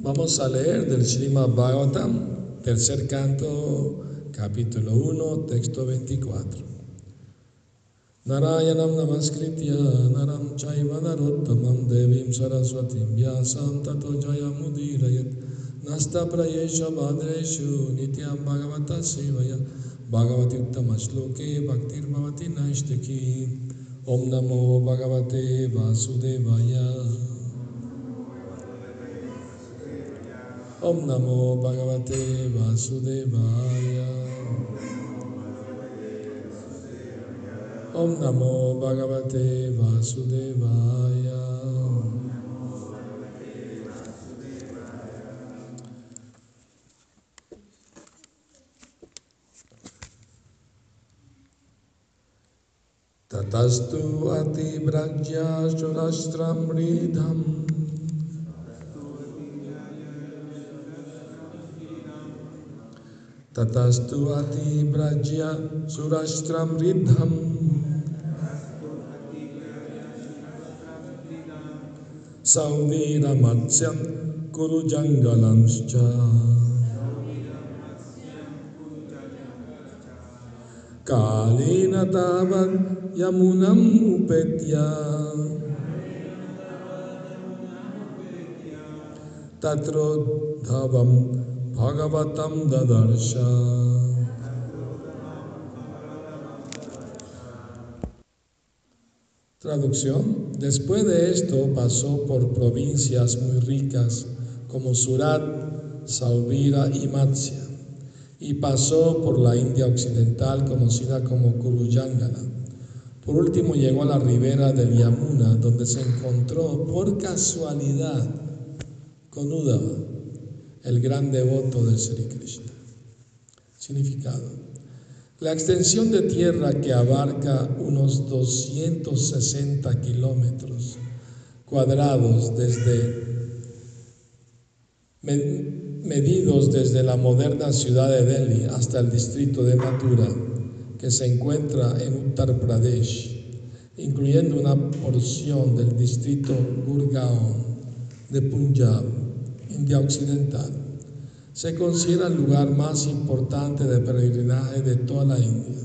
Vamos a leer del Srimad Bhagavatam, tercer canto, capítulo 1, texto 24. Narayanam namaskritya naram chaiva narottamam devim saraswatim vyasam tato jayamudirayat nasta prayesha bhadreshu nityam bhagavata sevaya bhagavati uttama shloke bhaktir bhavati naishtaki om ओम नमो भगवते वासुदेवाय ओम नमो भगवते वासुदेवाय ततस्तु अतिव्रज्या ततस्तु अतिव्रज्य सुरष्ट्रं रिद्धम्। सौवीरमत्स्यं कुरु जङ्गलंश्च। कालेन तावत् यमुनम् उपेत्य। तत्रोद्धवं Bhagavatam Dadarsha. Traducción. Después de esto pasó por provincias muy ricas como Surat, Sauvira y Matsya. Y pasó por la India occidental conocida como Kuruyangala. Por último llegó a la ribera del Yamuna donde se encontró por casualidad con Udava el gran devoto de Sri Krishna. Significado. La extensión de tierra que abarca unos 260 kilómetros cuadrados desde medidos desde la moderna ciudad de Delhi hasta el distrito de Mathura, que se encuentra en Uttar Pradesh, incluyendo una porción del distrito Gurgaon de Punjab, India Occidental se considera el lugar más importante de peregrinaje de toda la India.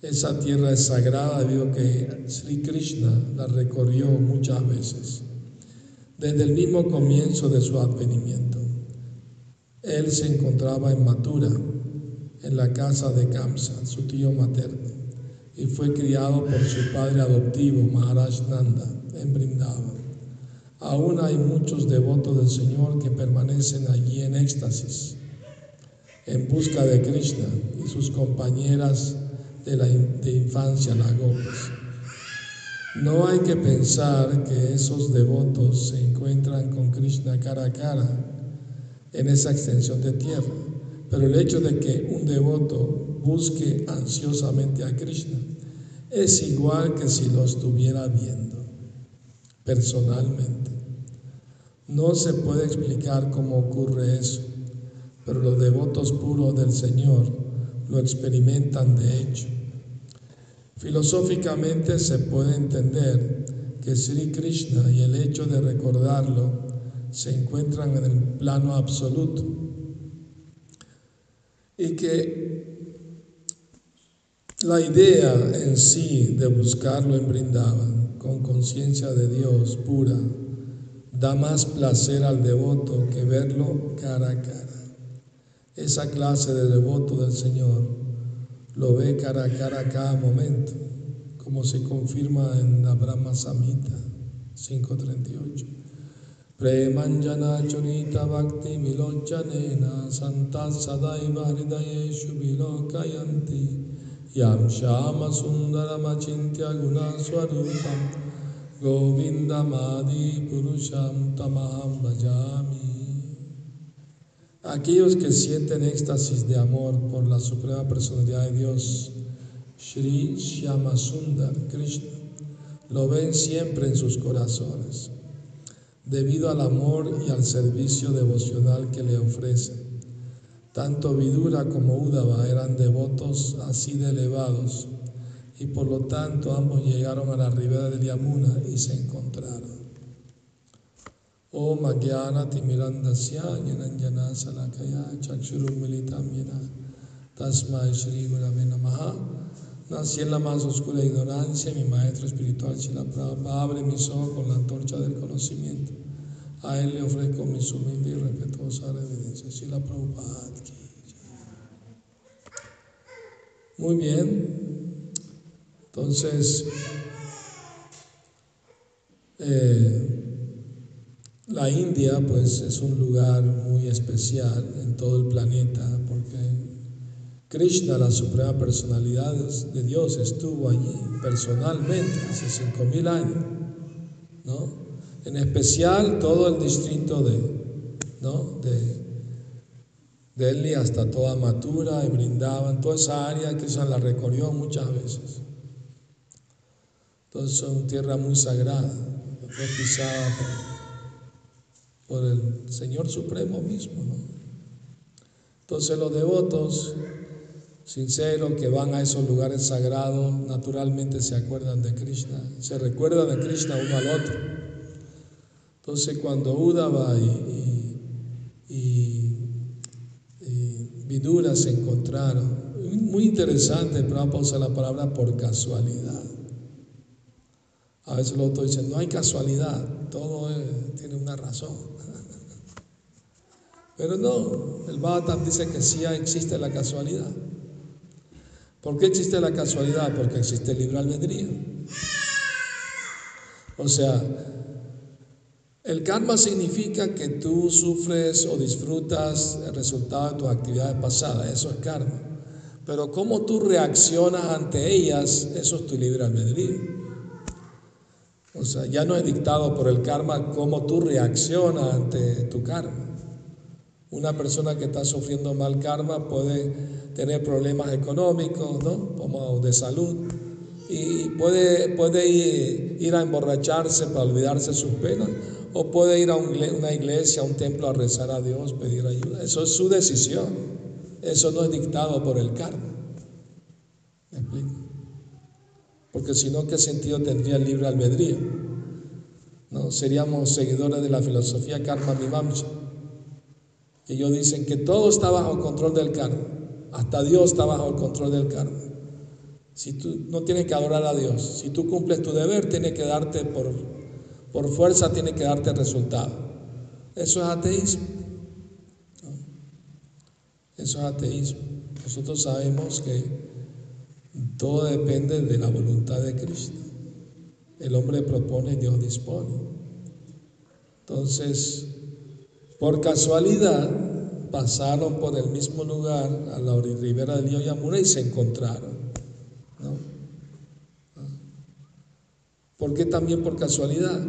Esa tierra es sagrada debido que Sri Krishna la recorrió muchas veces, desde el mismo comienzo de su advenimiento. Él se encontraba en Mathura, en la casa de Kamsa, su tío materno, y fue criado por su padre adoptivo, Maharaj Nanda, en Vrindavan. Aún hay muchos devotos del Señor que permanecen allí en éxtasis, en busca de Krishna y sus compañeras de, infancia, las gopis. No hay que pensar que esos devotos se encuentran con Krishna cara a cara en esa extensión de tierra, pero el hecho de que un devoto busque ansiosamente a Krishna es igual que si lo estuviera viendo personalmente. No se puede explicar cómo ocurre eso, pero los devotos puros del Señor lo experimentan de hecho. Filosóficamente se puede entender que Sri Krishna y el hecho de recordarlo se encuentran en el plano absoluto y que la idea en sí de buscarlo en Brindavan con conciencia de Dios pura da más placer al devoto que verlo cara a cara. Esa clase de devoto del Señor lo ve cara a cara a cada momento, como se confirma en la Brahma Samhita 538. Premanjana churita bhakti milochanena sadaiva hridayeshu vilokayanti swarupam Govindamadi Purusham Tamaham Bhajami. Aquellos que sienten éxtasis de amor por la Suprema Personalidad de Dios, Sri Shyamasundar Krishna, lo ven siempre en sus corazones, debido al amor y al servicio devocional que le ofrecen. Tanto Vidura como Udava eran devotos así de elevados y por lo tanto ambos llegaron a la ribera del Yamuna y se encontraron. Om Agyana Timirandasya Nyananjana Salakaya Chakshurumilitam Yena Tasmai Shri Gurave Nací en la más oscura ignorancia, mi maestro espiritual Shila Prabhupada abre mis ojos con la antorcha del conocimiento. A él le ofrezco mi humilde y respetuosa reverencia. Shila Prabhupada. Muy bien. Entonces, eh, la India pues es un lugar muy especial en todo el planeta porque Krishna, la suprema personalidad de Dios, estuvo allí personalmente hace cinco mil años, ¿no? En especial todo el distrito de, ¿no? De Delhi hasta toda Matura y brindaban toda esa área, Krishna la recorrió muchas veces. Entonces es una tierra muy sagrada, fue pisada por el Señor Supremo mismo. ¿no? Entonces los devotos sinceros que van a esos lugares sagrados naturalmente se acuerdan de Krishna, se recuerdan de Krishna uno al otro. Entonces cuando Udava y, y, Vidura se encontraron, muy interesante, Prabhupada usa la palabra por casualidad. A veces los otros dicen, no hay casualidad, todo tiene una razón. Pero no, el Bhagavatam dice que sí existe la casualidad. ¿Por qué existe la casualidad? Porque existe el libre albedrío. O sea, el karma significa que tú sufres o disfrutas el resultado de tus actividades pasadas, eso es karma. Pero cómo tú reaccionas ante ellas, eso es tu libre albedrío. O sea, ya no es dictado por el karma cómo tú reaccionas ante tu karma. Una persona que está sufriendo mal karma puede tener problemas económicos, ¿no? Como de salud, y puede, puede ir, a emborracharse para olvidarse sus penas, o puede ir a una iglesia, a un templo a rezar a Dios, pedir ayuda. Eso es su decisión. Eso no es dictado por el karma. ¿Me explico? Porque si no, ¿qué sentido tendría el libre albedrío? ¿No? Seríamos seguidores de la filosofía karma mimamsa ellos dicen que todo está bajo control del karma, hasta Dios está bajo el control del karma. Si tú no tienes que adorar a Dios, si tú cumples tu deber, tiene que darte por, por fuerza, tiene que darte resultado. Eso es ateísmo. Eso es ateísmo. Nosotros sabemos que todo depende de la voluntad de Cristo. El hombre propone, Dios dispone. Entonces, por casualidad pasaron por el mismo lugar a la ribera del río Yamuna y se encontraron. ¿no? ¿Por qué también por casualidad?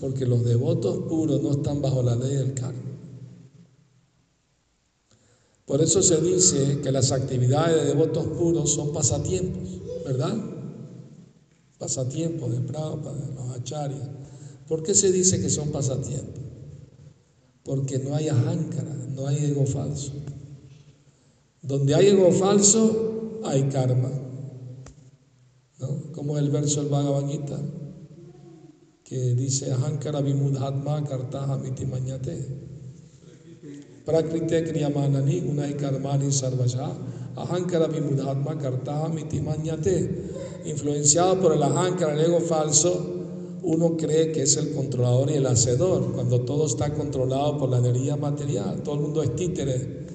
Porque los devotos puros no están bajo la ley del karma. Por eso se dice que las actividades de devotos puros son pasatiempos, ¿verdad? Pasatiempos de Prabhupada, de los acharyas. ¿Por qué se dice que son pasatiempos? porque no hay ajánkara, no hay ego falso. Donde hay ego falso, hay karma. Como el verso del Bhagavad Gita, que dice ajánkara vimudhatma kartaha miti mañate. Prakrite kriyamanani unai karmani sarvasha. Ahankara vimudhatma kartaha miti mañate. Influenciado por el ajánkara, el ego falso, uno cree que es el controlador y el hacedor, cuando todo está controlado por la energía material, todo el mundo es títere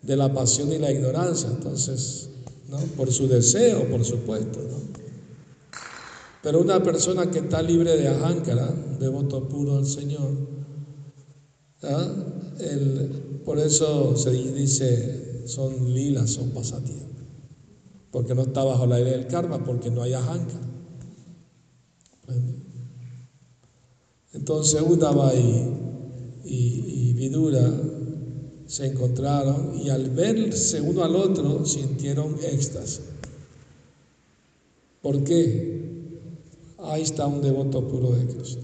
de la pasión y la ignorancia, entonces, ¿no? por su deseo, por supuesto. ¿no? Pero una persona que está libre de ajánkara, devoto puro al Señor, ¿ah? por eso se dice, son lilas, son pasatiempos, porque no está bajo la ley del karma, porque no hay ajánkara. Entonces Udava y, Vidura se encontraron y al verse uno al otro sintieron éxtasis. ¿Por qué? Ahí está un devoto puro de Krishna.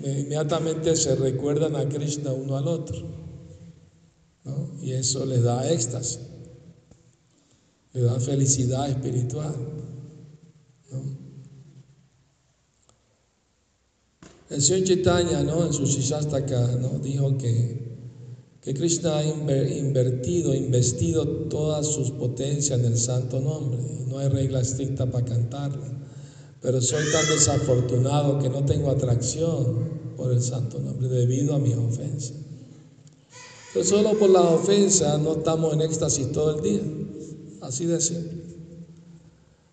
Inmediatamente se recuerdan a Krishna uno al otro. Y eso les da éxtasis, les da felicidad espiritual. El señor Chaitanya, ¿no? en su Shishastaka, ¿no? dijo que, que Krishna ha invertido, investido todas sus potencias en el santo nombre. No hay regla estricta para cantarla. Pero soy tan desafortunado que no tengo atracción por el santo nombre debido a mis ofensas. Pero solo por las ofensas no estamos en éxtasis todo el día. Así de simple.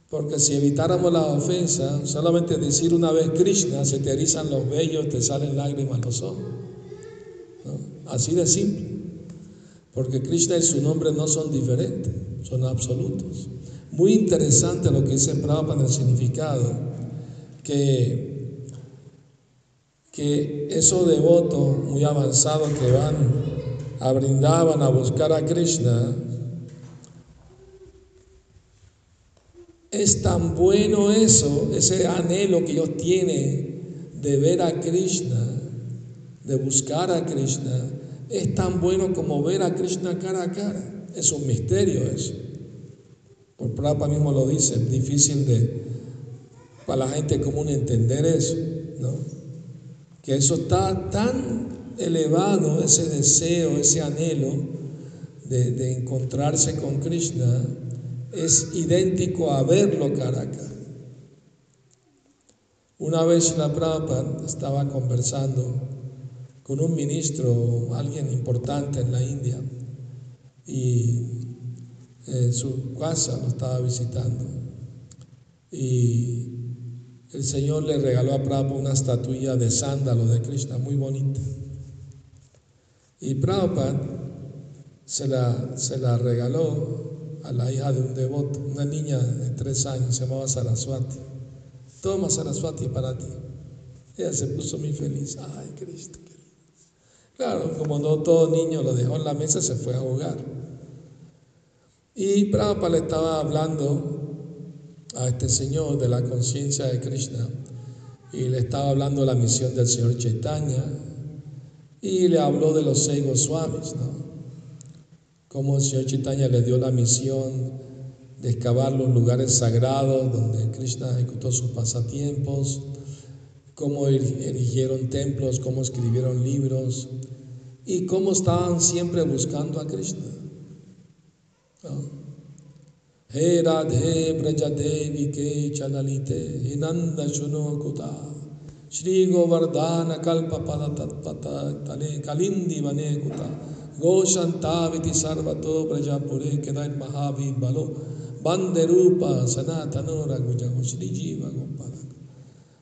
Porque si evitáramos las ofensas, solamente decir una vez Krishna, se te erizan los vellos, te salen lágrimas los ojos. Así de simple. Porque Krishna y su nombre no son diferentes, son absolutos. Muy interesante lo que dice en el significado, que, que esos devotos muy avanzados que van a brindaban a buscar a Krishna, es tan bueno eso, ese anhelo que ellos tienen de ver a Krishna, de buscar a Krishna, es tan bueno como ver a Krishna cara a cara. Es un misterio eso. Por Prabhupada mismo lo dice, difícil de, para la gente común entender eso, ¿no? Que eso está tan elevado, ese deseo, ese anhelo de, de encontrarse con Krishna, es idéntico a verlo cara a cara. Una vez la Prabhupada estaba conversando con un ministro, alguien importante en la India, y en su casa lo estaba visitando. Y el Señor le regaló a Prabhupada una estatuilla de sándalo de Krishna muy bonita. Y Prabhupada se la, se la regaló a la hija de un devoto, una niña de tres años, se llamaba Saraswati. Toma Saraswati para ti. Ella se puso muy feliz. Ay, Cristo, querido. Claro, como no todo niño lo dejó en la mesa, se fue a jugar. Y Prabhupada le estaba hablando a este señor de la conciencia de Krishna y le estaba hablando de la misión del señor Chaitanya y le habló de los seis Goswamis, ¿no? Cómo el señor Chaitanya le dio la misión de excavar los lugares sagrados donde Krishna ejecutó sus pasatiempos, cómo erigieron templos, cómo escribieron libros y cómo estaban siempre buscando a Krishna. हे राधे ब्रज देवी के चललिते हिनंद शुनो कुता श्री गोवर्धन कल्प पद तत्पत तले कलिंदी वने कुता गोशंताविति सर्वतो ब्रजपुरे किदन महावी बलो बंदे रूप सनातनो रघुजगो श्री जीव Gopal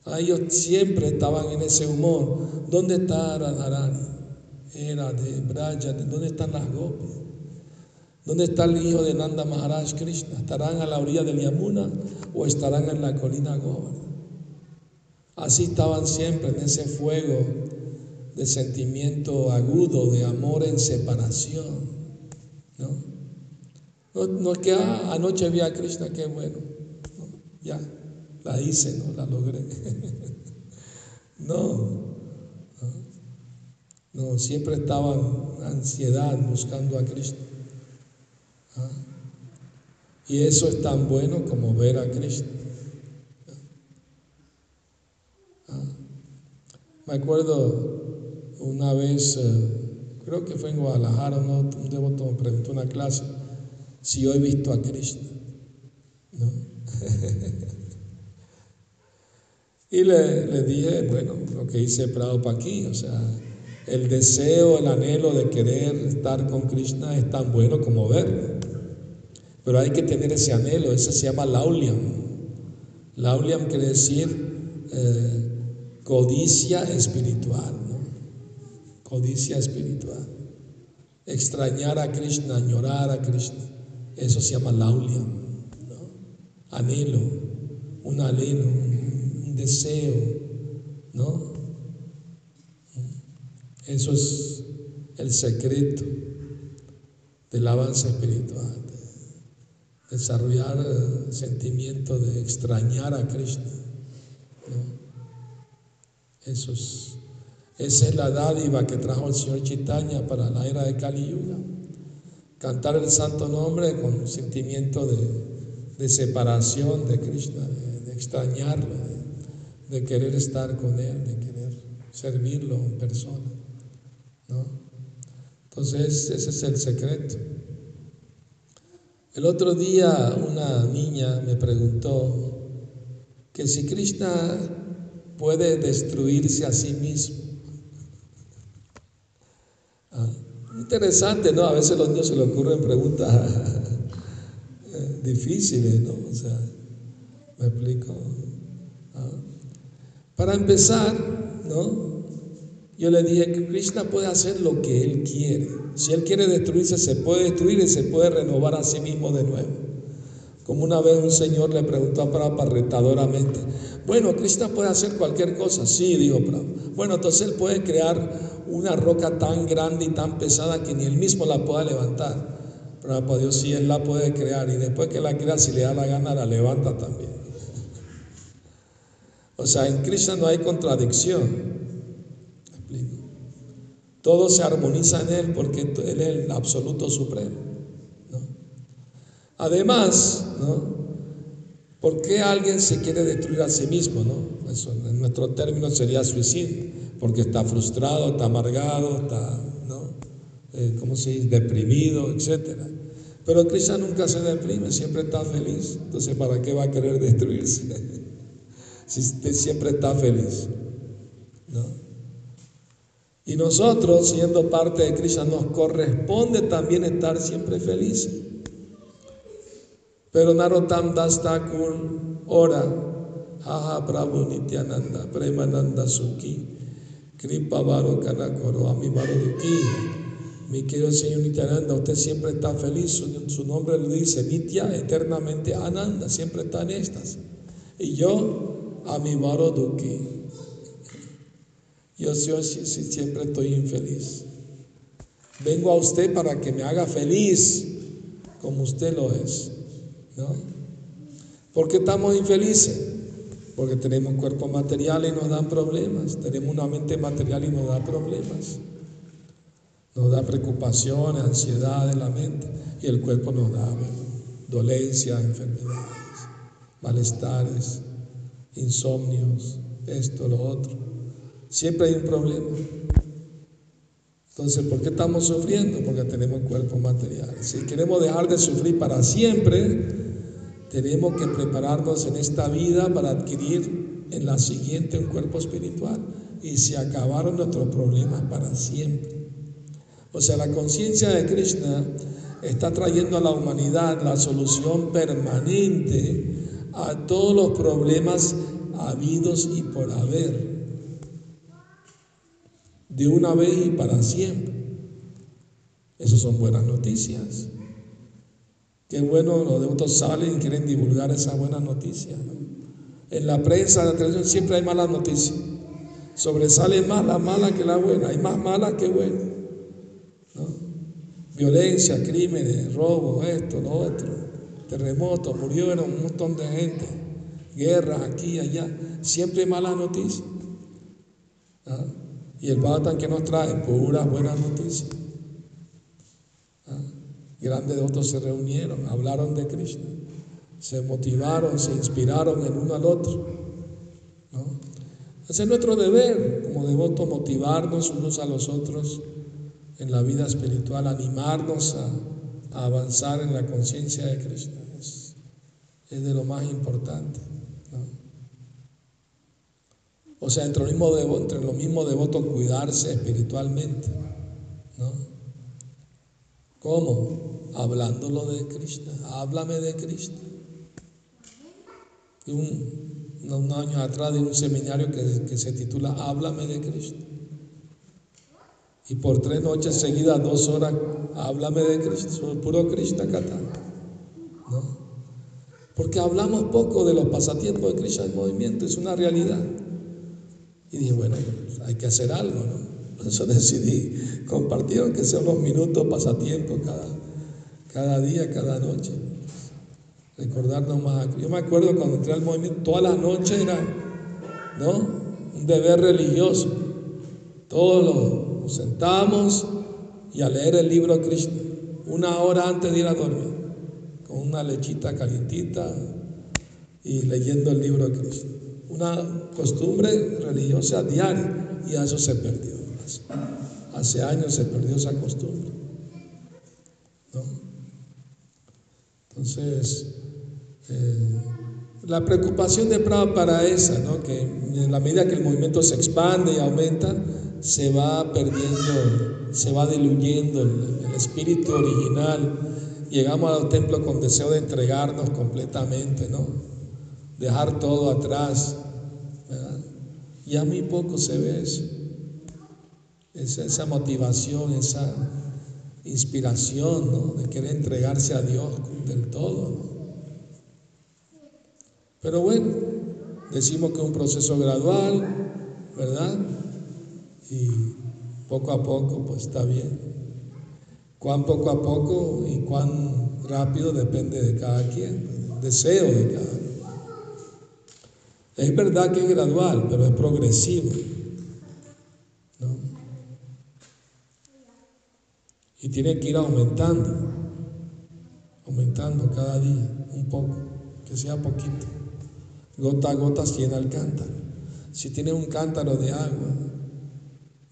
Ellos siempre estaban en ese humor. ¿Dónde está Radharani? Era de Braja, ¿dónde están las gopis? ¿Dónde está el hijo de Nanda Maharaj Krishna? ¿Estarán a la orilla del Yamuna o estarán en la colina Govardhan? Así estaban siempre en ese fuego de sentimiento agudo, de amor en separación. ¿No? No, es que ah, anoche vi a Krishna, qué bueno. ya, la hice, ¿no? La logré. no, no, siempre estaban ansiedad buscando a Krishna. Y eso es tan bueno como ver a Cristo. ¿Ah? Me acuerdo una vez, eh, creo que fue en Guadalajara, un devoto me preguntó una clase si yo he visto a Cristo. y le, le, dije, bueno, lo que hice Prado para aquí, o sea, el deseo, el anhelo de querer estar con Krishna es tan bueno como verlo. Pero hay que tener ese anhelo, ese se llama lauliam. Lauliam quiere decir eh, codicia espiritual, ¿no? Codicia espiritual. Extrañar a Krishna, añorar a Krishna. Eso se llama lauliam, ¿no? Anhelo, un anhelo, un deseo, ¿no? Eso es el secreto del avance espiritual desarrollar el sentimiento de extrañar a Krishna. Eso es, esa es la dádiva que trajo el Señor Chaitanya para la era de Kali Yuga. Cantar el santo nombre con sentimiento de, separación de Krishna, de, extrañarlo, de, querer estar con Él, de querer servirlo en persona. ¿No? Entonces, ese es el secreto. El otro día una niña me preguntó que si Krishna puede destruirse a sí mismo. Ah, interesante, ¿no? A veces a los niños se les ocurren preguntas difíciles, ¿no? O sea, me explico. Ah. Para empezar, ¿no? Yo le dije que Krishna puede hacer lo que él quiere. Si él quiere destruirse, se puede destruir y se puede renovar a sí mismo de nuevo. Como una vez un señor le preguntó a Prabhupada retadoramente, bueno, Krishna puede hacer cualquier cosa. Sí, dijo Prabhupada. Bueno, entonces él puede crear una roca tan grande y tan pesada que ni él mismo la pueda levantar. Prabhupada, Dios sí, él la puede crear y después que la crea, si le da la gana, la levanta también. O sea, en Krishna no hay contradicción. Todo se armoniza en Él porque Él es el absoluto supremo. Además, ¿no? ¿por qué alguien se quiere destruir a sí mismo? ¿no? Eso en nuestro término sería suicidio, porque está frustrado, está amargado, está, ¿no? Eh, ¿cómo se dice? Deprimido, etc. Pero Krishna nunca se deprime, siempre está feliz. Entonces, ¿para qué va a querer destruirse? si siempre está feliz. Y nosotros, siendo parte de Krishna, nos corresponde también estar siempre felices. Pero Narottam Das Thakur ora, Jaja Prabhu Nityananda, Premananda Sukhi, Kripa Varo Kanakoro, Ami Duki. Mi querido Señor Nityananda, usted siempre está feliz, su, nombre lo dice, Nitya, eternamente Ananda, siempre está en estas. Y yo, Ami Duki. Yo, siempre estoy infeliz. Vengo a usted para que me haga feliz como usted lo es. ¿no? ¿Por qué estamos infelices? Porque tenemos cuerpo material y nos dan problemas. Tenemos una mente material y nos da problemas. Nos da preocupación, ansiedad en la mente. Y el cuerpo nos da dolencias, enfermedades, malestares, insomnios, esto, lo otro. Siempre hay un problema. Entonces, ¿por qué estamos sufriendo? Porque tenemos cuerpo material. Si queremos dejar de sufrir para siempre, tenemos que prepararnos en esta vida para adquirir en la siguiente un cuerpo espiritual. Y se acabaron nuestros problemas para siempre. O sea, la conciencia de Krishna está trayendo a la humanidad la solución permanente a todos los problemas habidos y por haber de una vez y para siempre. Esas son buenas noticias. Qué bueno, los devotos salen y quieren divulgar esas buenas noticias. En la prensa, en la televisión siempre hay malas noticias. Sobresale más la mala que la buena. Hay más mala que buena. Violencia, crímenes, robos, esto, lo otro. Terremotos, murieron un montón de gente. Guerras aquí y allá. Siempre hay malas noticias. Y el Bhagavatam que nos trae puras buenas noticias. ¿Ah? Grandes devotos se reunieron, hablaron de Krishna, se motivaron, se inspiraron el uno al otro. es nuestro deber como devotos motivarnos unos a los otros en la vida espiritual, animarnos a, avanzar en la conciencia de Krishna. Es de lo más importante. O sea, entre, los mismos devotos cuidarse espiritualmente. ¿no? ¿Cómo? Hablándolo de Krishna. Háblame de Krishna. un, años atrás de un seminario que, se titula Háblame de Krishna. Y por tres noches seguidas, dos horas, háblame de Krishna, puro Krishna. ¿no? Porque hablamos poco de los pasatiempos de Krishna en movimiento, es una realidad. Y dije, bueno, hay que hacer algo, ¿no? Por eso decidí compartir, aunque sea unos minutos, pasatiempo cada, cada día, cada noche. Recordarnos más. Yo me acuerdo cuando entré al movimiento, todas las noches era, ¿no? Un deber religioso. Todos nos sentamos y a leer el libro de Krishna, una hora antes de ir a dormir, con una lechita calientita y leyendo el libro de Krishna una costumbre religiosa diaria. y eso se perdió. Hace años se perdió esa costumbre. Entonces, eh, la preocupación de Prabhupada para esa, ¿no? que en la medida que el movimiento se expande y aumenta, se va perdiendo, se va diluyendo el, espíritu original. Llegamos al templo con deseo de entregarnos completamente, ¿no? Dejar todo atrás. Y a mí poco se ve eso. Esa, motivación, esa inspiración, ¿no? De querer entregarse a Dios del todo, Pero bueno, decimos que es un proceso gradual, ¿verdad? Y poco a poco, pues está bien. Cuán poco a poco y cuán rápido depende de cada quien, deseo de cada. Es verdad que es gradual, pero es progresivo. Y tiene que ir aumentando, aumentando cada día un poco, que sea poquito. Gota a gota llena el cántaro. Si tiene un cántaro de agua,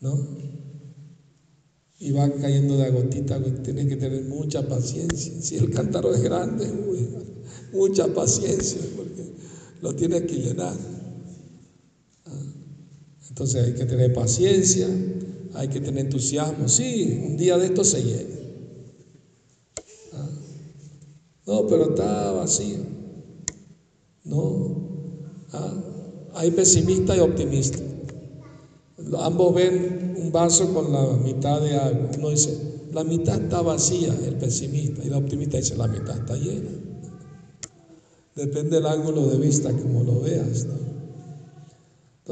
¿no? Y va cayendo de gotita, tiene que tener mucha paciencia. Si el cántaro es grande, mucha paciencia, porque lo tiene que llenar. Ah, entonces hay que tener paciencia, hay que tener entusiasmo. Sí, un día de esto se llena. Ah. No, pero está vacío. No. Ah. Hay pesimista y optimista. Ambos ven un vaso con la mitad de agua. Uno dice, la mitad está vacía, el pesimista, y el optimista dice, la mitad está llena. Depende del ángulo de vista, como lo veas. ¿no?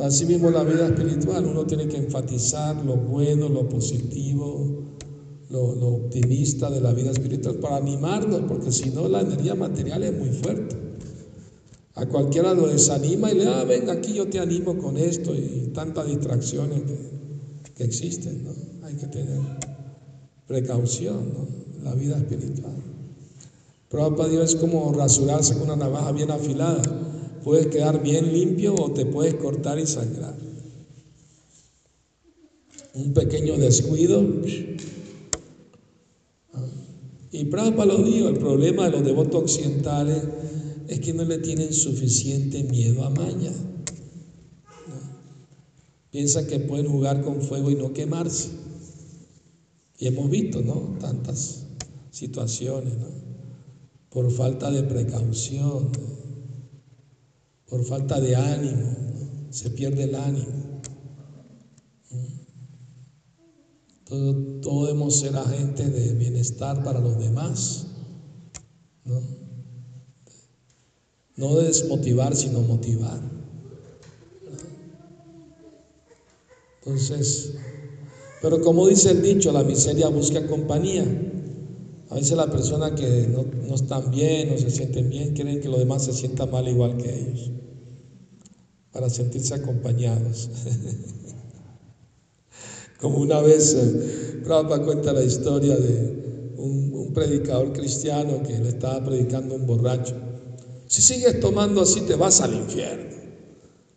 Así mismo la vida espiritual, uno tiene que enfatizar lo bueno, lo positivo, lo, optimista de la vida espiritual para animarnos, porque si no la energía material es muy fuerte. A cualquiera lo desanima y le, ah, venga aquí yo te animo con esto y tantas distracciones que, existen, ¿no? Hay que tener precaución, ¿no? La vida espiritual. Prueba para Dios es como rasurarse con una navaja bien afilada puedes quedar bien limpio o te puedes cortar y sangrar. Un pequeño descuido. Y Prabhupada lo dijo, el problema de los devotos occidentales es que no le tienen suficiente miedo a maña. Piensan que pueden jugar con fuego y no quemarse. Y hemos visto, ¿no? Tantas situaciones, ¿no? Por falta de precaución por falta de ánimo, se pierde el ánimo. Todo, todo debemos ser agentes de bienestar para los demás, ¿no? No de desmotivar, sino motivar. Entonces, pero como dice el dicho, la miseria busca compañía. A veces la persona que no, no están bien, no se sienten bien, quieren que los demás se sientan mal igual que ellos para sentirse acompañados. Como una vez eh, Prabhupada cuenta la historia de un, predicador cristiano que le estaba predicando un borracho. Si sigues tomando así te vas al infierno.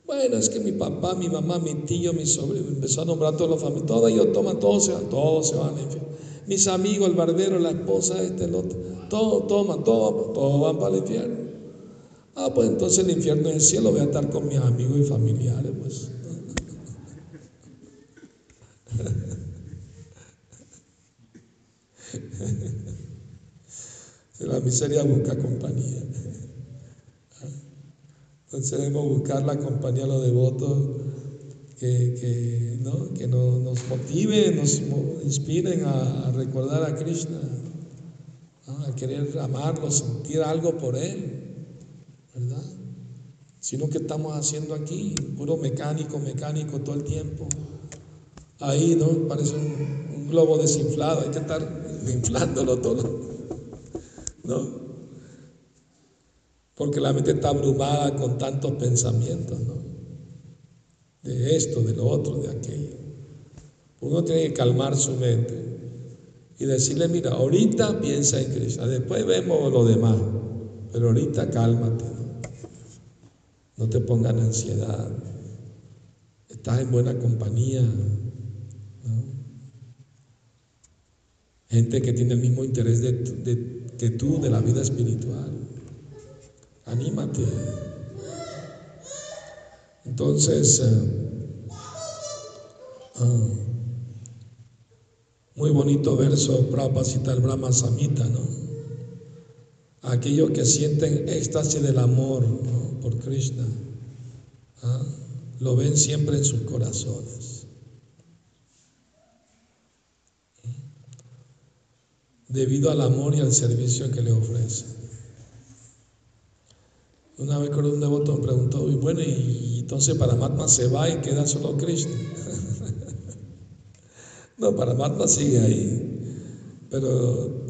Bueno, es que mi papá, mi mamá, mi tío, mi sobrino, empezó a nombrar a todos los familiares, todos ellos toman, todos se van, todos se van al infierno. Mis amigos, el barbero, la esposa, este, el otro, todos toman, todos, todos van para el infierno. Ah, pues entonces el infierno es el cielo, voy a estar con mis amigos y familiares, pues. La miseria busca compañía. Entonces debemos buscar la compañía de los devotos que, ¿no? que nos, motiven, nos inspiren a, recordar a Krishna, a querer amarlo, sentir algo por Él. ¿verdad? Sino que estamos haciendo aquí, puro mecánico, mecánico todo el tiempo. Ahí, ¿no? Parece un, globo desinflado, hay que estar inflándolo todo, ¿no? Porque la mente está abrumada con tantos pensamientos, ¿no? De esto, de lo otro, de aquello. Uno tiene que calmar su mente y decirle, mira, ahorita piensa en Cristo, después vemos lo demás, pero ahorita cálmate. No te pongan ansiedad. estás en buena compañía. Gente que tiene el mismo interés que tú de la vida espiritual. Anímate. Entonces, eh, ah, muy bonito verso Prabhupada Brahma Samhita, ¿no? Aquellos que sienten éxtasis del amor por Krishna, ¿ah? lo ven siempre en sus corazones. Debido al amor y al servicio que le ofrecen. Una vez con un devoto me preguntó, y bueno, y entonces Paramatma se va y queda solo Krishna. no, Paramatma sigue ahí, pero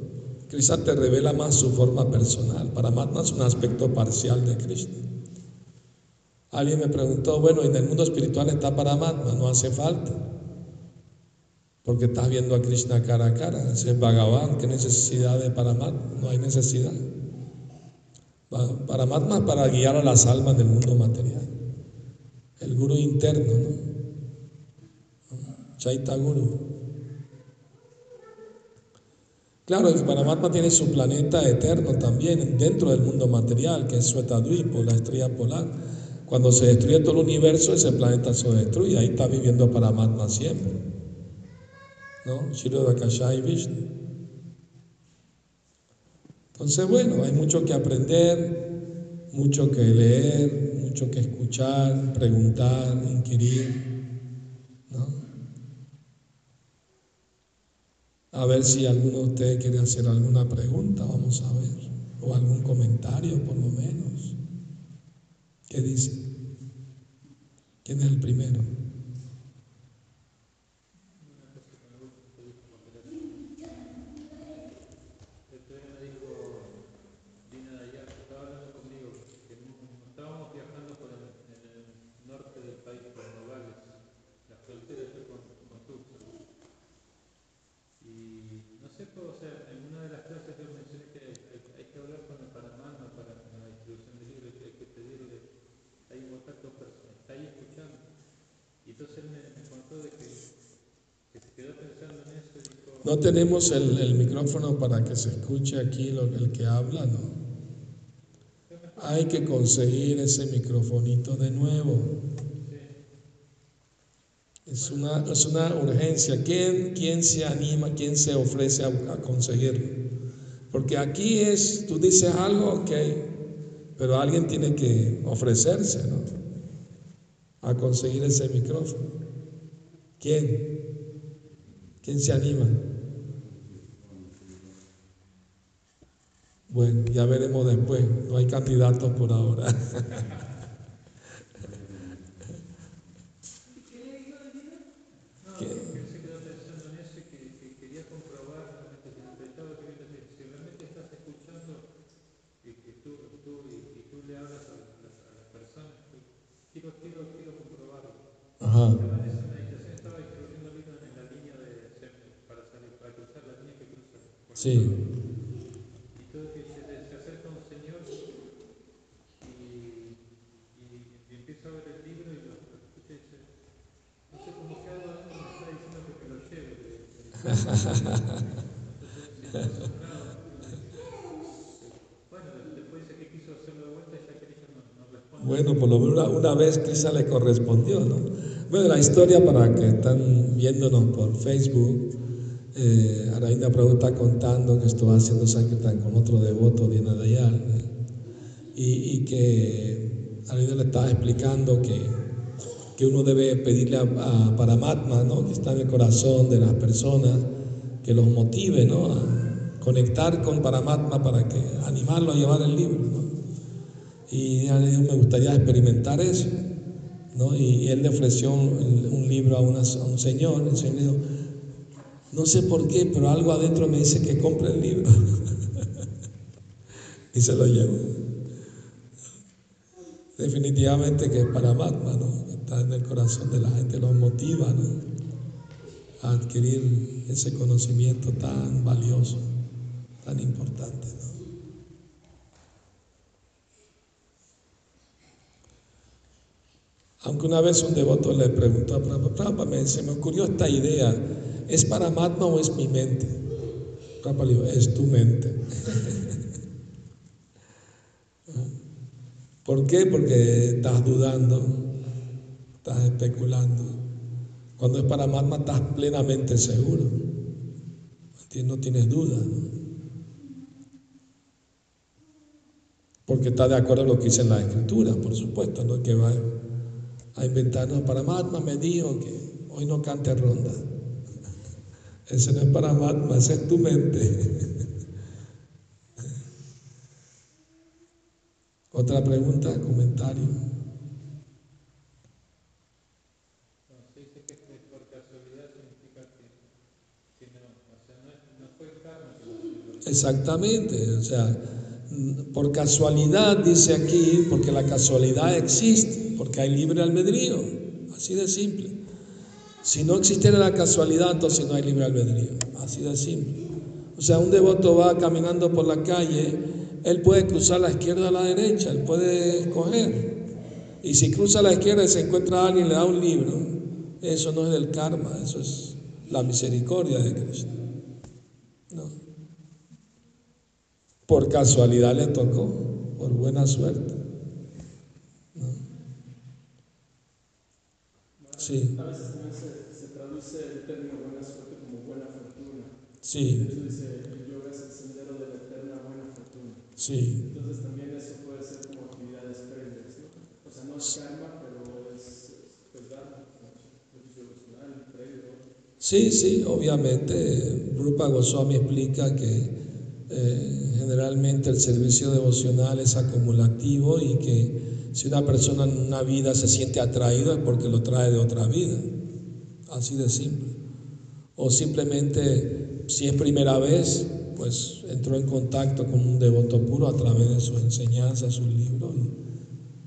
Krishna te revela más su forma personal. Paramatma es un aspecto parcial de Krishna. Alguien me preguntó, bueno, en el mundo espiritual está Paramatma, no hace falta. Porque estás viendo a Krishna cara a cara, ese es Bhagavan, ¿qué necesidad de Paramatma? No hay necesidad. Paramatma es para guiar a las almas del mundo material. El guru interno, ¿no? Chaita Guru. Claro, que Paramatma tiene su planeta eterno también dentro del mundo material, que es Suetadvipo, la estrella polar. Cuando se destruye todo el universo, ese planeta se destruye. Ahí está viviendo Paramatma siempre. ¿No? Shirodakashai Vishnu. Entonces, bueno, hay mucho que aprender, mucho que leer, mucho que escuchar, preguntar, inquirir, ¿no? A ver si alguno de ustedes quiere hacer alguna pregunta, vamos a ver, o algún comentario por lo menos. ¿Qué dice? ¿Quién es el primero? No tenemos el, micrófono para que se escuche aquí el que habla, ¿no? Hay que conseguir ese microfonito de nuevo. Es una, es una urgencia. ¿Quién, ¿Quién, se anima, quién se ofrece a, a, conseguirlo? Porque aquí es, tú dices algo, ok, pero alguien tiene que ofrecerse, ¿no? A conseguir ese micrófono. ¿Quién? ¿Quién se anima? Bueno, ya veremos después. No hay candidatos por ahora. Sí. Y todo que se, se acerca un señor y, y, empieza a ver el libro y lo, escucha y dice, no sé cómo qué hago, me está diciendo que me lo lleve. bueno, después dice que quiso hacerlo de vuelta y ya que no, no responde. Bueno, por lo menos una, vez quizá le correspondió, ¿no? Bueno, la historia para que están viéndonos por Facebook eh, Arainda está contando que estuvo haciendo Sankirtan con otro devoto de Nadayal y, y, que Arainda le estaba explicando que, que uno debe pedirle a, Paramatma, ¿no? que está en el corazón de las personas, que los motive ¿no? a conectar con Paramatma para que animarlo a llevar el libro. Y ella dijo, me gustaría experimentar eso. ¿no? Y, él le ofreció un, libro a, un señor, el señor le dijo, no sé por qué, pero algo adentro me dice que compre el libro. y se lo llevo. Definitivamente que es para Matma, ¿no? Está en el corazón de la gente, los motiva, ¿no? A adquirir ese conocimiento tan valioso, tan importante, ¿no? Aunque una vez un devoto le preguntó a Prabhupada, me, se me ocurrió esta idea, ¿es para Matma o es mi mente? Prabhupada le dijo, es tu mente. ¿Por qué? Porque estás dudando, estás especulando. Cuando es para Matma estás plenamente seguro. No tienes duda. Porque está de acuerdo a lo que dice la escritura, por supuesto, no que va a inventarnos. Para Matma me dijo que hoy no cante ronda. Ese no es para Matma, esa es tu mente. Otra pregunta, comentario. Exactamente, o sea, por casualidad dice aquí, porque la casualidad existe, porque hay libre albedrío, así de simple. Si no existiera la casualidad, entonces no hay libre albedrío, así de simple. O sea, un devoto va caminando por la calle él puede cruzar la izquierda a la derecha, él puede escoger. Y si cruza la izquierda y se encuentra a alguien y le da un libro, eso no es del karma, eso es la misericordia de Cristo. No. Por casualidad le tocó, por buena suerte. No. Sí. A veces también se, se, traduce el término buena suerte como buena fortuna. Sí. Eso dice Sí. Entonces también eso puede ser como actividades previas, ¿no? O sea, no es karma, pero es, pues previo. Sí, sí, obviamente. Rupa Goswami explica que eh, generalmente el servicio devocional es acumulativo y que si una persona en una vida se siente atraída es porque lo trae de otra vida. Así de simple. O simplemente, si es primera vez, pues entró en contacto con un devoto puro a través de sus enseñanzas, sus libros, y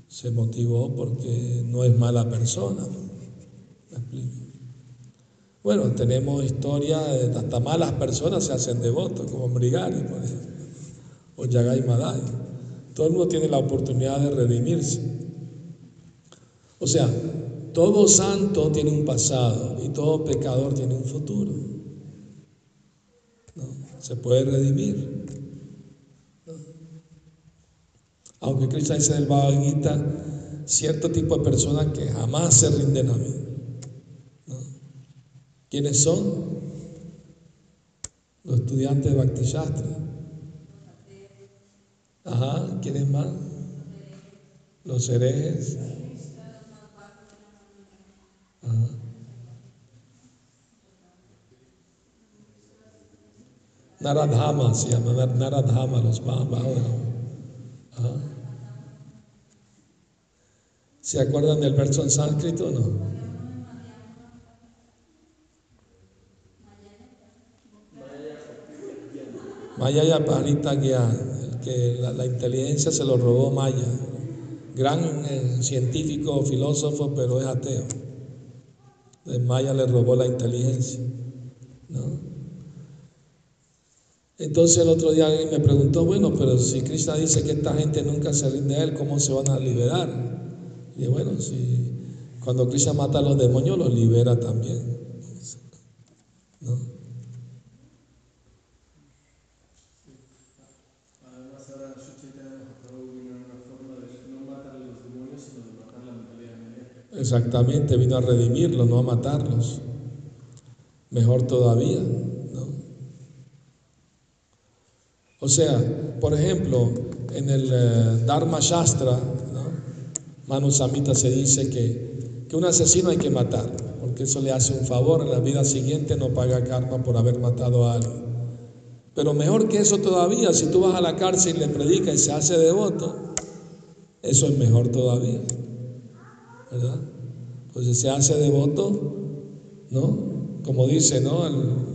se motivó porque no es mala persona. Bueno, tenemos historias, hasta malas personas se hacen devotos, como Brigari, por ejemplo, o Yagai Madai. Todo el mundo tiene la oportunidad de redimirse. O sea, todo santo tiene un pasado y todo pecador tiene un futuro se puede redimir. Aunque Cristo dice del Bhagavad cierto tipo de personas que jamás se rinden a mí. ¿Quiénes son? Los estudiantes de. Ajá, ¿quiénes más? Los herejes. Naradhama se llama, Naradhama, los más bajos. ¿Se acuerdan del verso en sánscrito o no? Maya Parita el que la, inteligencia se lo robó Maya, gran eh, científico, filósofo, pero es ateo. Maya le robó la inteligencia, ¿no? Entonces el otro día alguien me preguntó, bueno, pero si Krishna dice que esta gente nunca se rinde a él, ¿cómo se van a liberar? Y bueno, si cuando Krishna mata a los demonios, los libera también. ¿No? Además, ahora vino una forma de no matar a los demonios, sino de matar la mentalidad Exactamente, vino a redimirlos, no a matarlos. Mejor todavía. O sea, por ejemplo, en el eh, Dharma Shastra, ¿no? Manu se dice que, que un asesino hay que matar, porque eso le hace un favor, en la vida siguiente no paga karma por haber matado a alguien. Pero mejor que eso todavía, si tú vas a la cárcel y le predicas y se hace devoto, eso es mejor todavía. ¿Verdad? Si se hace devoto, ¿no? Como dice, ¿no?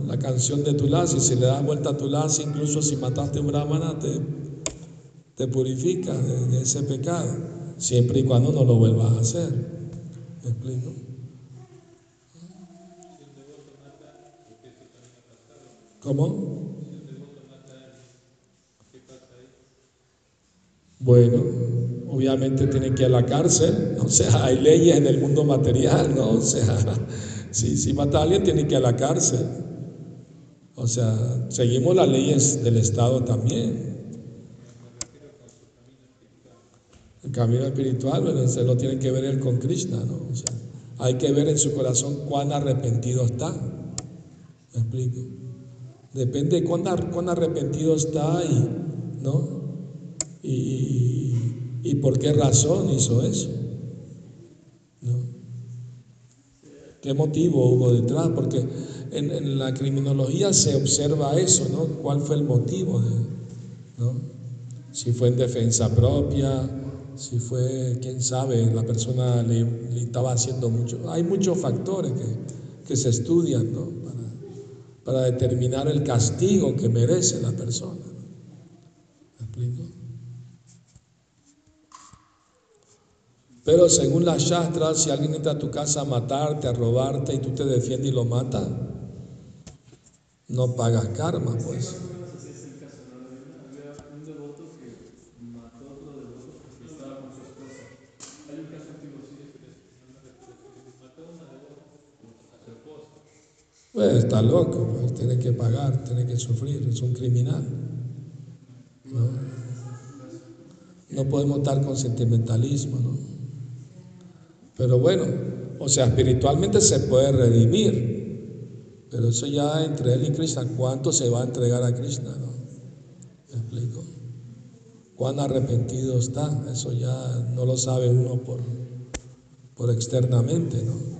la canción de Tulasi, si le das vuelta a Tulasi, incluso si mataste a un brahmana, te, te purifica de, ese pecado, siempre y cuando no lo vuelvas a hacer. ¿Me explico? ¿Cómo? Bueno, obviamente tiene que ir a la cárcel, o sea, hay leyes en el mundo material, ¿no? O sea, si, si mata a alguien tiene que ir a la cárcel. O sea, seguimos las leyes del Estado también. El camino espiritual, bueno, se lo tiene que ver él con Krishna, ¿no? O sea, hay que ver en su corazón cuán arrepentido está. ¿Me explico? Depende de cuán, cuán arrepentido está y, ¿no? Y, por qué razón hizo eso. ¿Qué motivo hubo detrás? Porque en, la criminología se observa eso, ¿no? ¿Cuál fue el motivo? De, ¿no? Si fue en defensa propia, si fue, quién sabe, la persona le, estaba haciendo mucho. Hay muchos factores que, que se estudian, ¿no? Para, para, determinar el castigo que merece la persona. ¿Me explico? Pero según las Shastras, si alguien entra a tu casa a matarte, a robarte y tú te defiendes y lo mata, no pagas karma, pues. Pues está loco, pues tiene que pagar, tiene que sufrir, es un criminal. ¿no? no podemos estar con sentimentalismo, ¿no? Pero bueno, o sea, espiritualmente se puede redimir, pero eso ya entre él y Krishna, ¿cuánto se va a entregar a Krishna? ¿no? ¿Me explico? ¿Cuán arrepentido está? Eso ya no lo sabe uno por, por externamente, ¿no?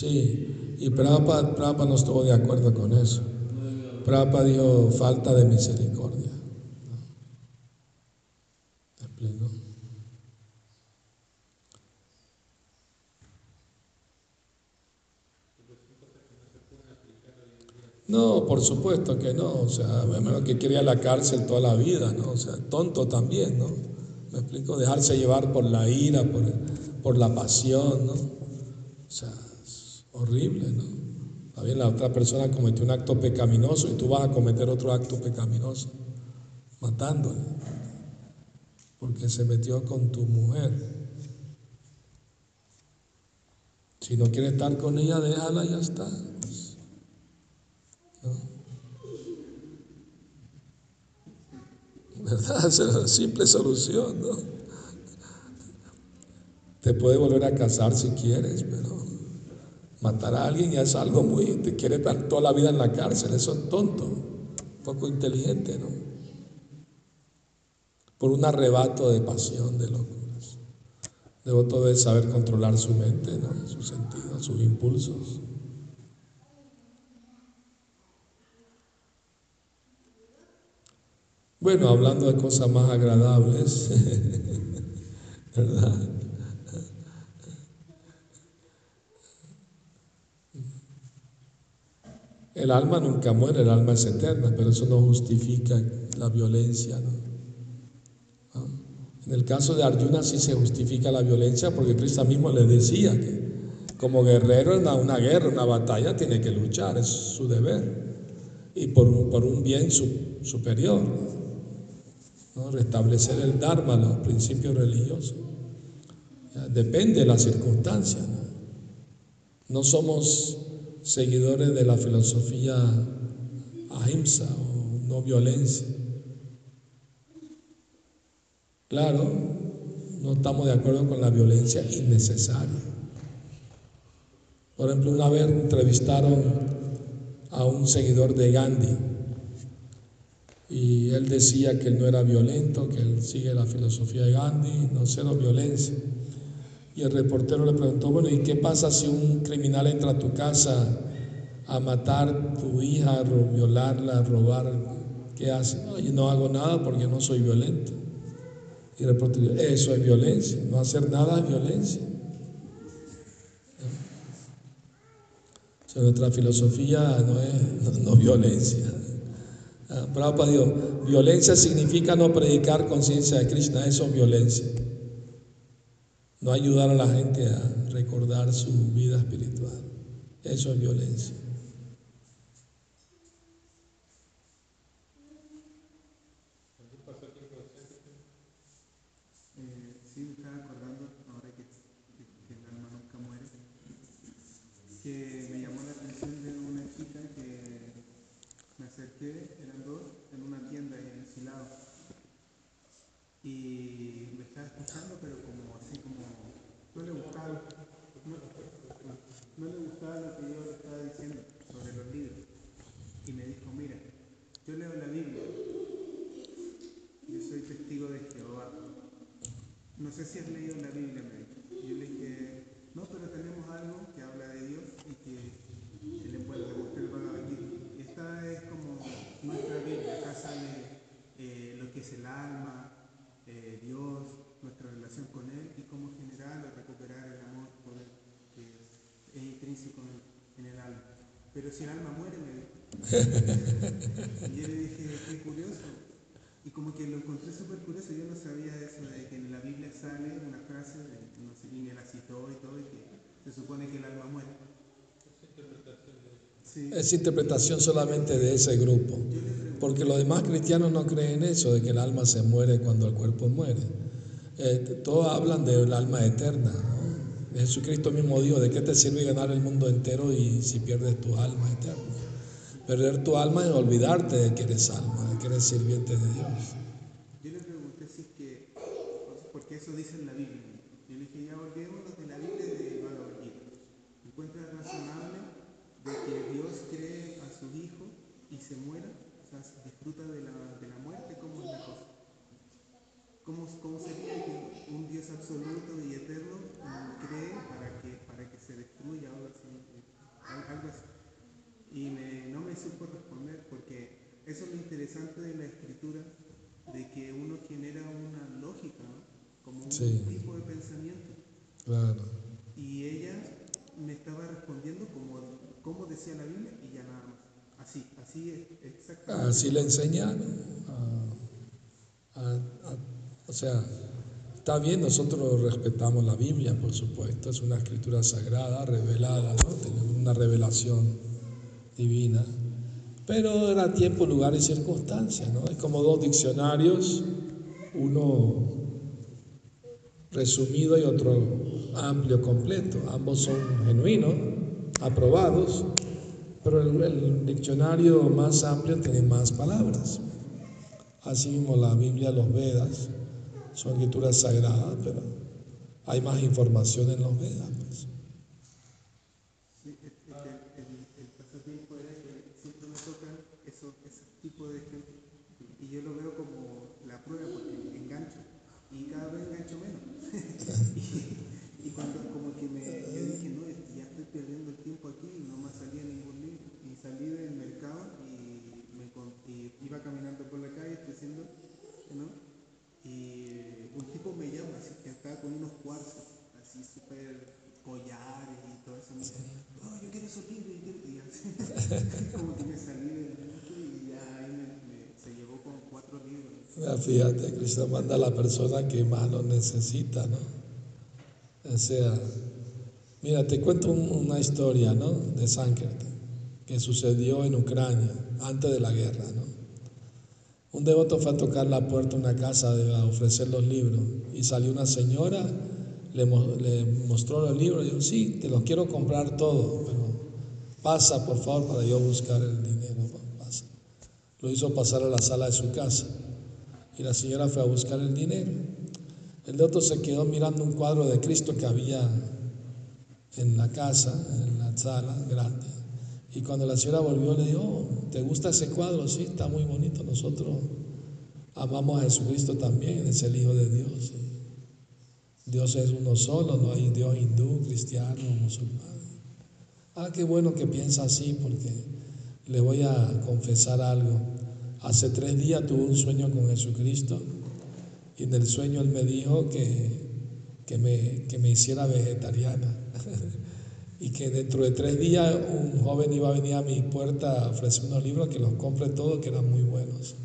Sí, y Prabhupada, no estuvo de acuerdo con eso. Prabhupada dijo falta de misericordia. ¿Me explico? No, por supuesto que no. O sea, menos que quería la cárcel toda la vida, ¿no? O sea, tonto también, ¿no? Me explico, dejarse llevar por la ira, por, por la pasión, ¿no? O sea, Horrible, ¿no? También la otra persona cometió un acto pecaminoso y tú vas a cometer otro acto pecaminoso, matándole, porque se metió con tu mujer. Si no quiere estar con ella, déjala y ya está. ¿Verdad? Es una simple solución, ¿no? Te puede volver a casar si quieres, pero Matar a alguien ya es algo muy, te quiere dar toda la vida en la cárcel, eso es tonto, poco inteligente, ¿no? Por un arrebato de pasión, de locuras. Devoto de saber controlar su mente, ¿no? sus sentidos, sus impulsos. Bueno, hablando de cosas más agradables, ¿verdad? El alma nunca muere, el alma es eterna, pero eso no justifica la violencia. ¿no? En el caso de Arjuna sí se justifica la violencia porque Cristo mismo le decía que como guerrero en una guerra, una batalla, tiene que luchar, es su deber. Y por un, por un bien superior, ¿no? restablecer el Dharma, los principios religiosos. Depende de las circunstancias. no somos seguidores de la filosofía ahimsa o no violencia. Claro, no estamos de acuerdo con la violencia innecesaria. Por ejemplo, una vez entrevistaron a un seguidor de Gandhi y él decía que él no era violento, que él sigue la filosofía de Gandhi, no cero violencia. Y el reportero le preguntó, bueno, ¿y qué pasa si un criminal entra a tu casa a matar tu hija, a violarla, a robar? ¿Qué hace? No, yo no hago nada porque no soy violento. Y el reportero dijo, eso es violencia, no hacer nada es violencia. O nuestra filosofía no es no, violencia. Ah, Prabhupada dijo, violencia significa no predicar conciencia de Krishna, eso es violencia. No ayudar a la gente a recordar su vida espiritual. Eso es violencia. Eh, sí, me estaba acordando, ahora que, el alma nunca muere, que me llamó la atención de una chica que me acerqué, eran dos, en una tienda en Silao. Y me estaba escuchando, pero como así como, no le no, le gustaba lo que yo le estaba diciendo sobre los libros. Y me dijo, mira, yo leo la Biblia, yo soy testigo de Jehová. No sé si has leído la Biblia, me Yo le dije, no, pero tenemos algo que habla de Dios y que, que le puede demostrar el Bhagavad Gita. Y esta es como nuestra Biblia. Acá sale eh, lo que es el alma, eh, Dios, nuestra relación con Él y cómo generar o recuperar el amor por Él, que es, intrínseco en, en el alma. Pero si el alma muere, me dijo. y yo le dije, qué curioso. Y como que lo encontré súper curioso, yo no sabía eso de que en la Biblia sale una frase, de, no sé, y me la citó y todo, y que se supone que el alma muere. Es interpretación solamente de ese grupo. Porque los demás cristianos no creen eso, de que el alma se muere cuando el cuerpo muere. Eh, todos hablan del alma eterna. ¿no? Jesucristo mismo dijo, ¿de qué te sirve ganar el mundo entero y si pierdes tu alma eterna? Perder tu alma es olvidarte de que eres alma, de que eres sirviente de Dios. yo le pregunté si es que, porque eso dice en la Biblia. Yo le dije, ya olvidémonos de la Biblia y de Gita. ¿Encuentras razonable de que Dios cree a su Hijo y se muera? O sea, disfruta de la, de la muerte, ¿cómo es la cosa? ¿Cómo, cómo sería que un Dios absoluto y eterno cree para que, para que se destruya o algo así? eh, al- algo así. Y me- no me supo responder porque eso es lo interesante de la escritura, de que uno genera una lógica, ¿no? como un Sí. tipo de pensamiento. Claro. Y ella me estaba respondiendo como, como decía la Biblia y ya nada más. Así, así es, exactamente. Así le enseñaron. a- a- a- o sea, está bien, nosotros respetamos la Biblia, por supuesto, es una escritura sagrada, revelada, ¿no? Tenemos una revelación divina. Pero era tiempo, lugar y circunstancia, ¿no? Es como dos diccionarios, uno resumido y otro amplio, completo. Ambos son genuinos, aprobados, pero el, el diccionario más amplio tiene más palabras. Así mismo la Biblia, los Vedas, son escrituras sagradas, pero hay más información en los Vedas. pues. La engancho y cada vez engancho menos. y, cuando como que me yo dije, no, ya estoy perdiendo el tiempo aquí y no ningún libro. Y salí del mercado y, caminando por la calle, estoy haciendo, ¿no? Y un tipo me llama, así que estaba con unos cuarzos, así súper collares y todo eso. Me dice, oh, yo quiero esos libros, yo quiero. Como que me salí del y ya ahí me, se llevó con cuatro libros. Ya, Fíjate, Cristo manda a la persona que más lo necesita, ¿no? O sea, mira, te cuento un- una historia, ¿no? De Sankirtan, que sucedió en Ucrania, antes de la guerra, ¿no? Un devoto fue a tocar la puerta de una casa a ofrecer los libros y salió una señora, le mostró los libros y dijo, sí, te los quiero comprar todos, pero pasa por favor para yo buscar el dinero, pasa. Lo hizo pasar a la sala de su casa y la señora fue a buscar el dinero. El devoto se quedó mirando un cuadro de Cristo que había en la casa, en la sala grande. Y cuando la señora volvió le dijo, "Oh, ¿te gusta ese cuadro? Sí, está muy bonito. Nosotros amamos a Jesucristo también, es el Hijo de Dios. Dios es uno solo, no hay Dios hindú, cristiano, musulmán. Ah, qué bueno que piensa así porque le voy a confesar algo. Hace tres días tuve un sueño con Jesucristo y en el sueño Él me dijo que, que, me, que me hiciera vegetariana y que dentro de tres días un joven iba a venir a mi puerta a ofrecer unos libros que los compre todos que eran muy buenos.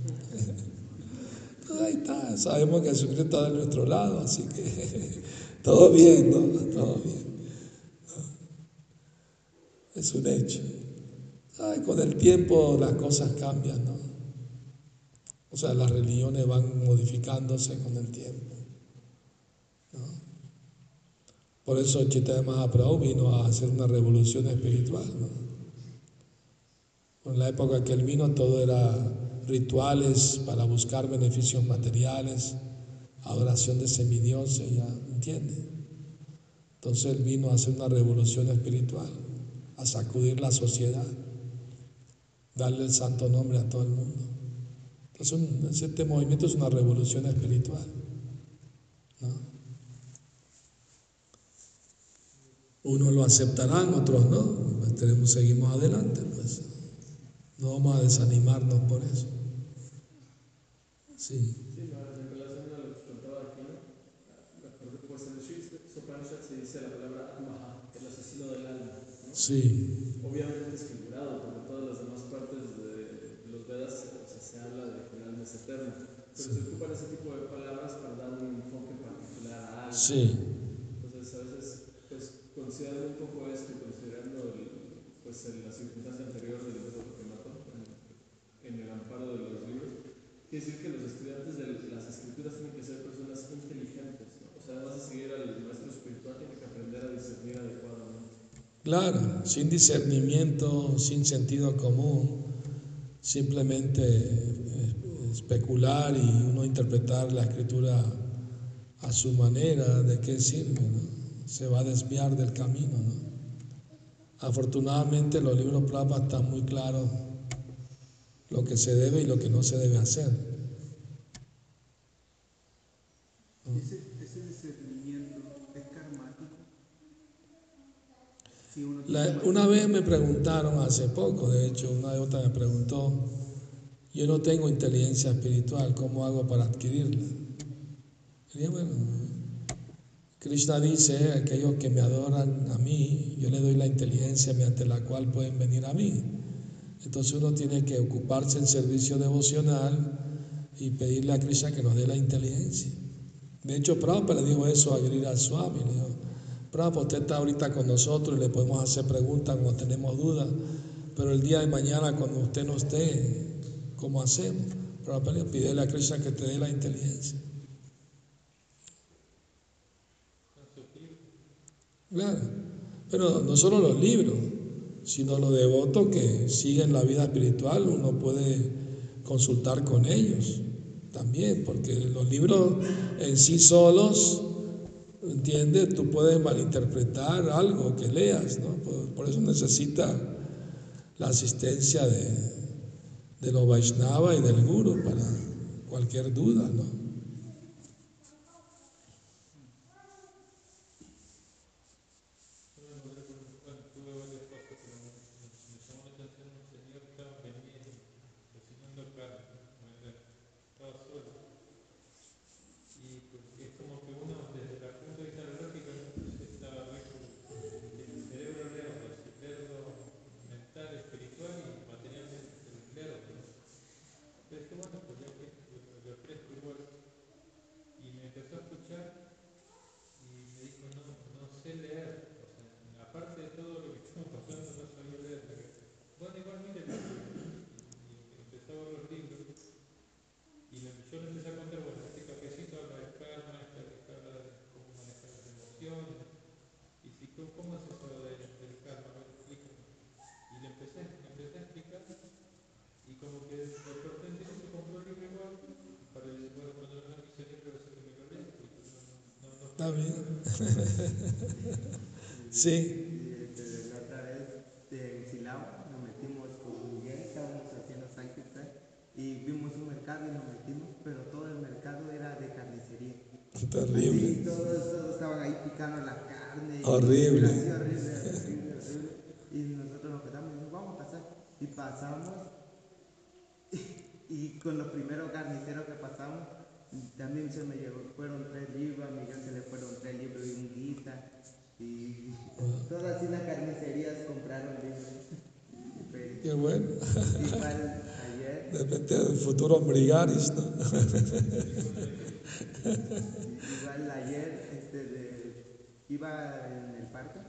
Entonces ahí está, sabemos que Jesucristo está de nuestro lado, así que Todo bien, ¿no? Todo bien. Es un hecho. Ay, con el tiempo las cosas cambian, ¿no? O sea, las religiones van modificándose con el tiempo. ¿no? Por eso Chaitanya Mahaprabhu vino a hacer una revolución espiritual. En la época que él vino todo era rituales para buscar beneficios materiales, adoración de semidioses, ya, ¿entiende? Entonces él vino a hacer una revolución espiritual, a sacudir la sociedad, darle el santo nombre a todo el mundo. Entonces este movimiento es una revolución espiritual. ¿no? Unos lo aceptarán, otros no. Pues tenemos, seguimos adelante, pues. No vamos a desanimarnos por eso. Sí. Sí. Obviamente es figurado, porque en todas las demás partes de los Vedas o sea, se habla de que el alma es eterna. Pero Sí. se ocupan ese tipo de palabras para dar un enfoque particular a algo. Sí. A considerando un poco esto y considerando el, pues, el- la circunstancia anterior del mató, en, en el amparo de los libros, quiere decir que los estudiantes de las escrituras tienen que ser personas inteligentes, ¿no? O sea, además de seguir al maestro espiritual, tienen que aprender a discernir adecuadamente. Claro, sin discernimiento, sin sentido común, simplemente eh, especular y uno interpretar la escritura a su manera, ¿de qué sirve? no? Se va a desviar del camino. ¿no? Afortunadamente los libros Prabhupada están muy claros lo que se debe y lo que no se debe hacer. Ese, ese discernimiento es karmático. Si uno La- tiene- una vez me preguntaron, hace poco, de hecho, una de otra me preguntó, yo no tengo inteligencia espiritual, ¿cómo hago para adquirirla? Y dije, bueno, Krishna dice, aquellos que me adoran a mí, yo le doy la inteligencia mediante la cual pueden venir a mí. Entonces uno tiene que ocuparse en servicio devocional y pedirle a Krishna que nos dé la inteligencia. De hecho, Prabhupada le dijo eso a Giriraj Swami, le dijo, Prabhupada, usted está ahorita con nosotros y le podemos hacer preguntas cuando tenemos dudas, pero el día de mañana cuando usted no esté, ¿cómo hacemos? Prabhupada le pide a Krishna que te dé la inteligencia. Claro, pero no solo los libros, sino los devotos que siguen la vida espiritual, uno puede consultar con ellos también, porque los libros en sí solos, ¿entiendes? Tú puedes malinterpretar algo que leas, ¿no? Por, eso necesita la asistencia de, de los Vaishnava y del Guru para cualquier duda, ¿no? tuve varias cosas, pero me, me llamó la atención un señor que estaba vendiendo, cocinando carne, ¿no? estaba solo. Y porque es como que uno, desde el punto de vista lógico, está rico, el cerebro lerdo, el cerebro mental, espiritual y materialmente el lerdo. ¿no? Entonces, que bueno, pues ya que lo, lo ofrezco igual. Y me empezó a escuchar y me dijo, no, no sé leer. O sea, aparte de todo lo que estamos pasando, no sabía leer. Pero, bueno, igual mire, y, y empezó a ver los libros. Y le- yo le empecé a contar, bueno, este cafecito habla de karma, este habla de cómo manejar las emociones. Y si, ¿cómo, cómo es eso de- del karma? A ver, explícame. Y le empecé, le empecé a explicar. Y como que de repente se compró el libro igual. Para el, bueno, cuando lo mi cerebro, eso que me lo leo. porque No, no, no, Está bien. sí, Y este, la otra vez en Silao nos metimos con Miguel, estábamos haciendo Sankirtan y vimos un mercado y nos metimos, pero todo el mercado era de carnicería. terrible. Y todos, todos estaban ahí picando la carne. y- Horrible. Así, horrible, horrible, horrible. Y nosotros nos quedamos y dijimos, vamos a pasar. Y pasamos. Y, con los primeros carniceros que pasamos, también se me llegó, fueron tres libros, a Miguel se le fueron tres libros y un guita. Y todas así las carnicerías compraron libros. Qué bueno. Igual ayer, De repente el futuro brigaris, ¿no? igual ayer, este de iba en el parque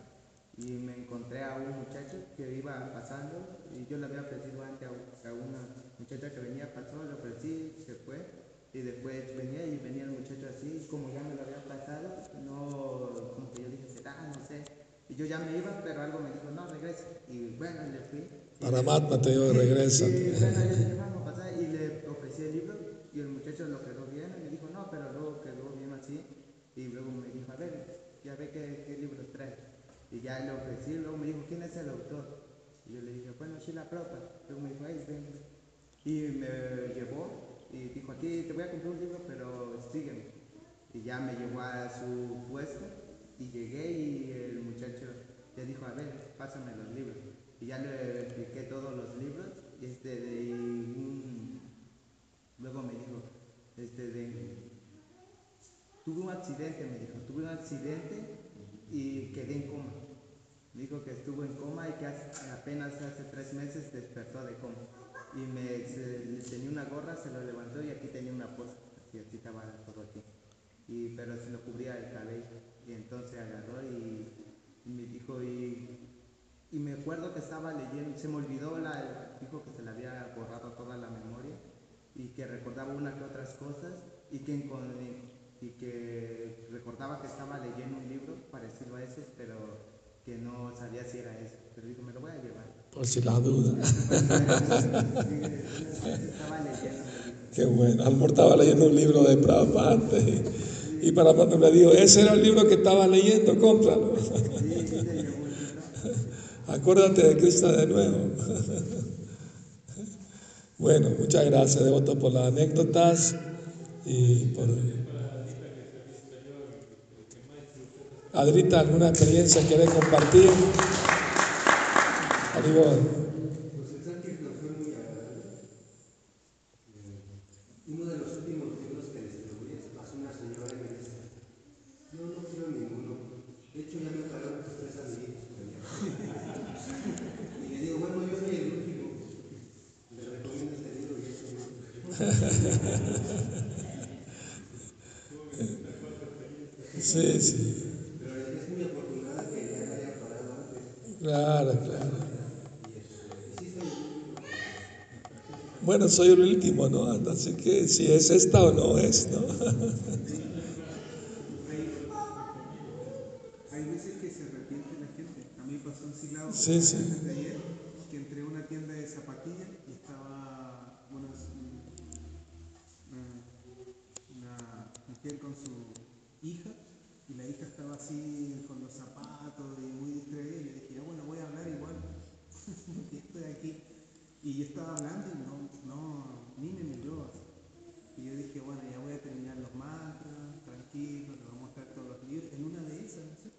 y me encontré a un muchacho que iba pasando y yo le había ofrecido antes a, a una muchacha que venía, pasó, le ofrecí, se fue y después venía y venía el muchacho así, como ya me lo había pasado, no, como que yo dije, será, no sé. Y yo ya me iba, pero algo me dijo, no, regresa. Y bueno, le fui. Y Paramatma te digo, regresa. y bueno, yo dije, vamos a pasar y le ofrecí el libro y el muchacho lo quedó bien y me dijo, no, pero luego quedó bien así y luego me dijo, a ver, ya ve qué, qué libros trae. Y ya le ofrecí, luego me dijo, ¿quién es el autor? Y yo le dije, bueno, Sheila Prabhupada. Luego me dijo, ay, ven. Y me llevó y dijo, aquí te voy a comprar un libro, pero sígueme. Y ya me llevó a su puesto y llegué y el muchacho le dijo, a ver, pásame los libros. Y ya le expliqué todos los libros y este de un- luego me dijo, este de tuve un accidente, me dijo, tuve un accidente y quedé en coma. Me dijo que estuvo en coma y que apenas hace tres meses despertó de coma. Y me se- tenía una gorra, se lo levantó y aquí tenía una poza, así, así estaba todo aquí. Y, pero se lo cubría el cabello. Y entonces agarró y, me dijo, y, y me acuerdo que estaba leyendo, se me olvidó, la, dijo que se le había borrado toda la memoria y que recordaba una que otras cosas y que, y que recordaba que estaba leyendo un libro parecido a ese, pero que no sabía si era ese. Pero dijo, me lo voy a llevar. Por si la duda. Qué bueno. Almor estaba leyendo un libro de Prabhupada y, y Paramatma le dijo, ese era el libro que estaba leyendo, cómpralo. Acuérdate de Cristo de nuevo. Bueno, muchas gracias, Devoto, por las anécdotas y por... Adrita, ¿alguna experiencia quiere compartir? Haribol. Pues el Sánscrito fue muy agradable. Eh, Uno de los últimos libros que distribuí pasó una señora y me dice, no, no quiero ninguno. De hecho ya me pagaron los tres amiguitos por allá. y le digo, bueno, yo soy el último. Le recomiendo este libro y este libro. Sí, sí, Pero es muy afortunada que ya me haya pagado antes. claro, claro. Y este, y sí soy el último. Bueno, soy el último, ¿no? Así que si es esta o no es, ¿no? Hay veces que se arrepiente la gente. A mí pasó siglo Sí, sí. ayer que entré a una tienda de zapatillas y estaba una, una, una mujer con su hija y la hija estaba así con los zapatos y muy distraída y le dije, "Ah, bueno, voy a hablar igual porque estoy aquí. Y yo estaba hablando y no, no, ni me miró. Y yo dije, bueno, ya voy a terminar los mantras, tranquilo, le voy a mostrar todos los libros. En una de esas, no sé.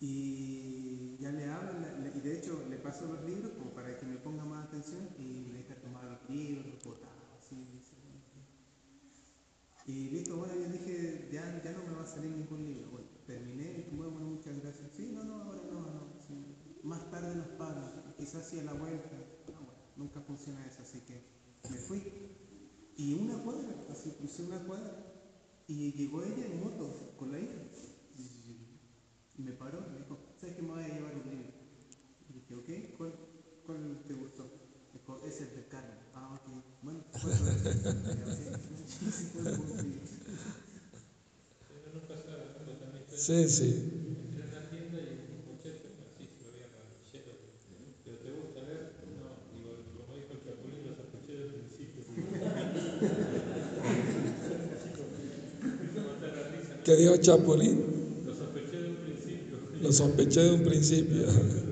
Y ya le hablo, le- le- y de hecho le paso los libros como para que me ponga más atención y le deja tomar los libros, los botaba, así, así. Y listo, bueno, yo dije, ya, ya no me va a salir ningún libro. Bueno, terminé y como, bueno, muchas gracias. Sí, no, no, ahora no, no. sí. Más tarde nos pagan, sí la vuelta. No, bueno, nunca funciona eso, así que me fui. Y una cuadra, así crucé una cuadra. Y llegó ella en moto con la hija. Y me paró, me dijo, ¿sabes que me voy a llevar un libro? Y dije, ok, ¿cuál, cuál te gustó? Dijo, ese es de Carmen. Ah, ok. Bueno, ¿cuánto es? Sí, fue un buen libro. Pero no pasa cuando también estoy Sí, sí. entré en la tienda y un muchacho así se lo veía ranchero. ¿Pero te gusta leer? No, digo, como dijo el Chapulín, lo sospeché del principio. ¿Qué dijo Chapulín? Lo sospeché de un principio. Lo sospeché de un principio.